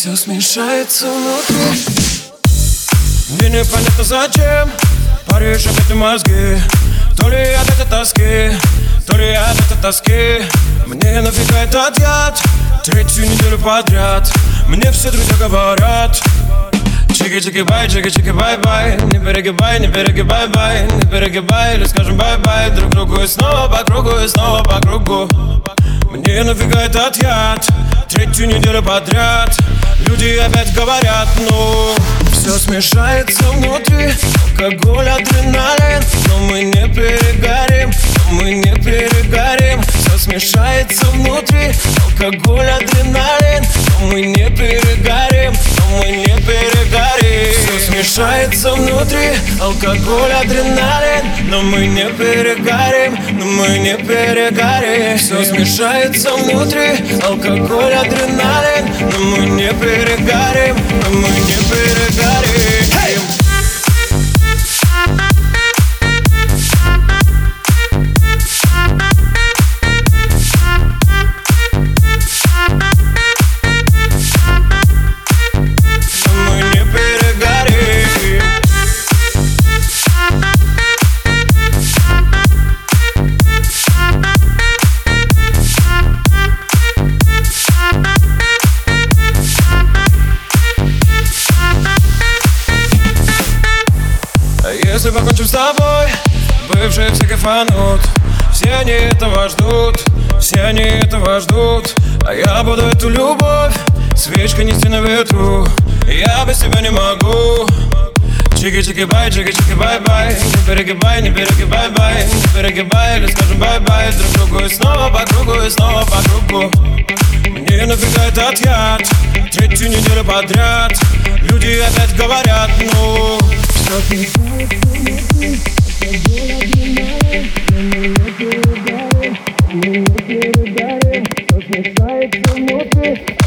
Все смешается внутри. Мне непонятно зачем Паришь опять мозги. То ли от этой тоски То ли от этой тоски. Мне нафига этот яд? Третью неделю подряд Мне все друзья говорят. Чики-чики-бай, чики-чики-бай-бай Не перегибай, не перегибай-бай Не перегибай или скажем бай-бай. Друг другу и снова по кругу, и снова по кругу. Мне нафига этот яд? Третью неделю подряд Люди опять говорят, ну Все смешается внутри Алкоголь, адреналин. Но мы не перегорим Но мы не перегорим. Все смешается внутри Алкоголь, адреналин. Но мы не перегорим Но мы не перегорим Все смешается внутри Алкоголь, адреналин Но мы не перегорим Но мы не перегорим Все смешается внутри. Алкоголь, адреналин Но мы не перегорим Если покончим с тобой, бывшие все кайфанут. Все они этого ждут, все они этого ждут. А я буду эту любовь свечкой нести на ветру. Я без тебя не могу. Чики-чики-бай, чики-чики-бай-бай. Не перегибай, не перегибай-бай. Не перегибай или скажем бай-бай. Друг другу и снова по кругу, и снова по кругу. Мне нафига этот яд? Третью неделю подряд Люди опять говорят, ну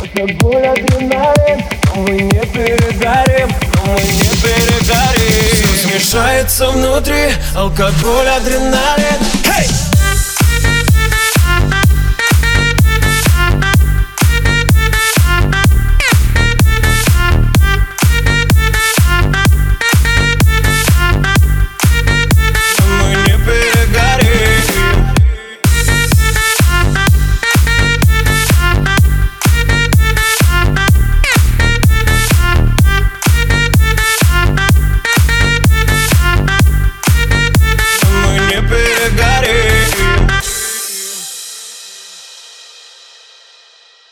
Алкоголь, адреналин мы не перегорим Но мы не перегорим Все смешается внутри Алкоголь, адреналин hey!